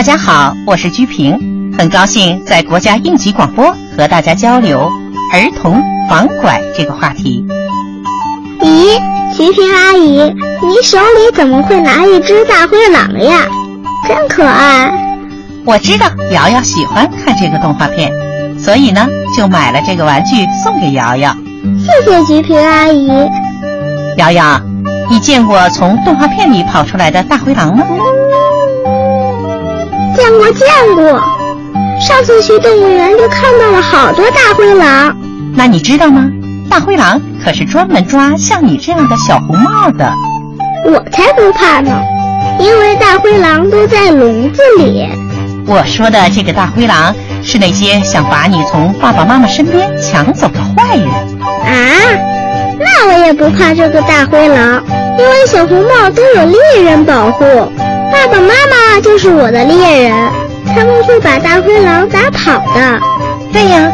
大家好，我是鞠萍，很高兴在国家应急广播和大家交流儿童防拐这个话题。咦，菊萍阿姨，你手里怎么会拿一只大灰狼呀？真可爱！我知道瑶瑶喜欢看这个动画片，所以呢，就买了这个玩具送给瑶瑶。谢谢菊萍阿姨。瑶瑶，你见过从动画片里跑出来的大灰狼吗？见过，见过。上次去动物园就看到了好多大灰狼。那你知道吗？大灰狼可是专门抓像你这样的小红帽的。我才不怕呢，因为大灰狼都在笼子里。我说的这个大灰狼是那些想把你从爸爸妈妈身边抢走的坏人。啊，那我也不怕这个大灰狼，因为小红帽都有猎人保护。爸爸妈妈就是我的猎人，他们会把大灰狼打跑的。对呀，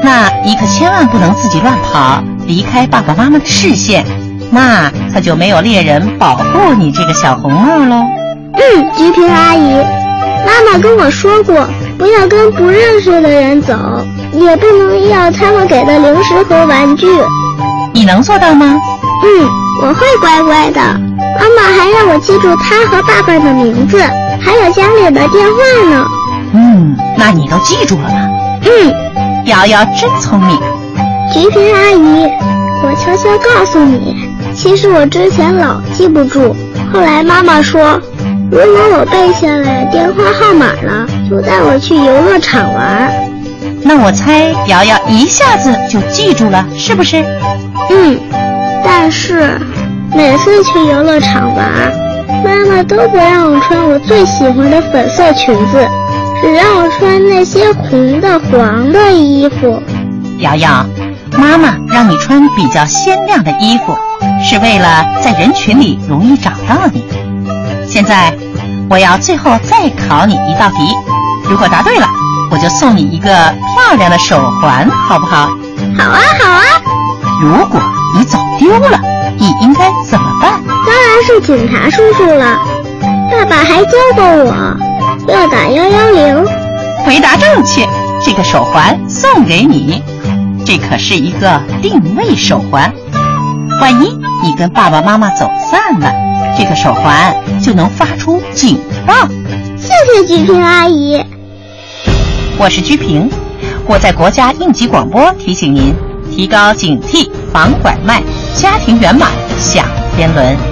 那你可千万不能自己乱跑，离开爸爸妈妈的视线，那可就没有猎人保护你这个小红帽喽。嗯，菊萍阿姨，妈妈跟我说过，不要跟不认识的人走，也不能要他们给的零食和玩具。你能做到吗？嗯，我会乖乖的。妈妈还让我记住他和爸爸的名字，还有家里的电话呢。嗯，那你都记住了吗？嗯，瑶瑶真聪明。菊萍阿姨，我悄悄告诉你，其实我之前老记不住，后来妈妈说，如果我背下来电话号码了，就带我去游乐场玩。那我猜瑶瑶一下子就记住了，是不是？嗯，但是。每次去游乐场玩，妈妈都不让我穿我最喜欢的粉色裙子，只让我穿那些红的、黄的衣服。瑶瑶，妈妈让你穿比较鲜亮的衣服，是为了在人群里容易找到你。现在，我要最后再考你一道题，如果答对了，我就送你一个漂亮的手环，好不好？好啊，好啊。如果你走丢了。你应该怎么办？当然是警察叔叔了。爸爸还教过我要打幺幺零。回答正确，这个手环送给你。这可是一个定位手环，万一你跟爸爸妈妈走散了，这个手环就能发出警报。谢谢鞠萍阿姨。我是鞠萍，我在国家应急广播提醒您。提高警惕，防拐卖，家庭圆满享天伦。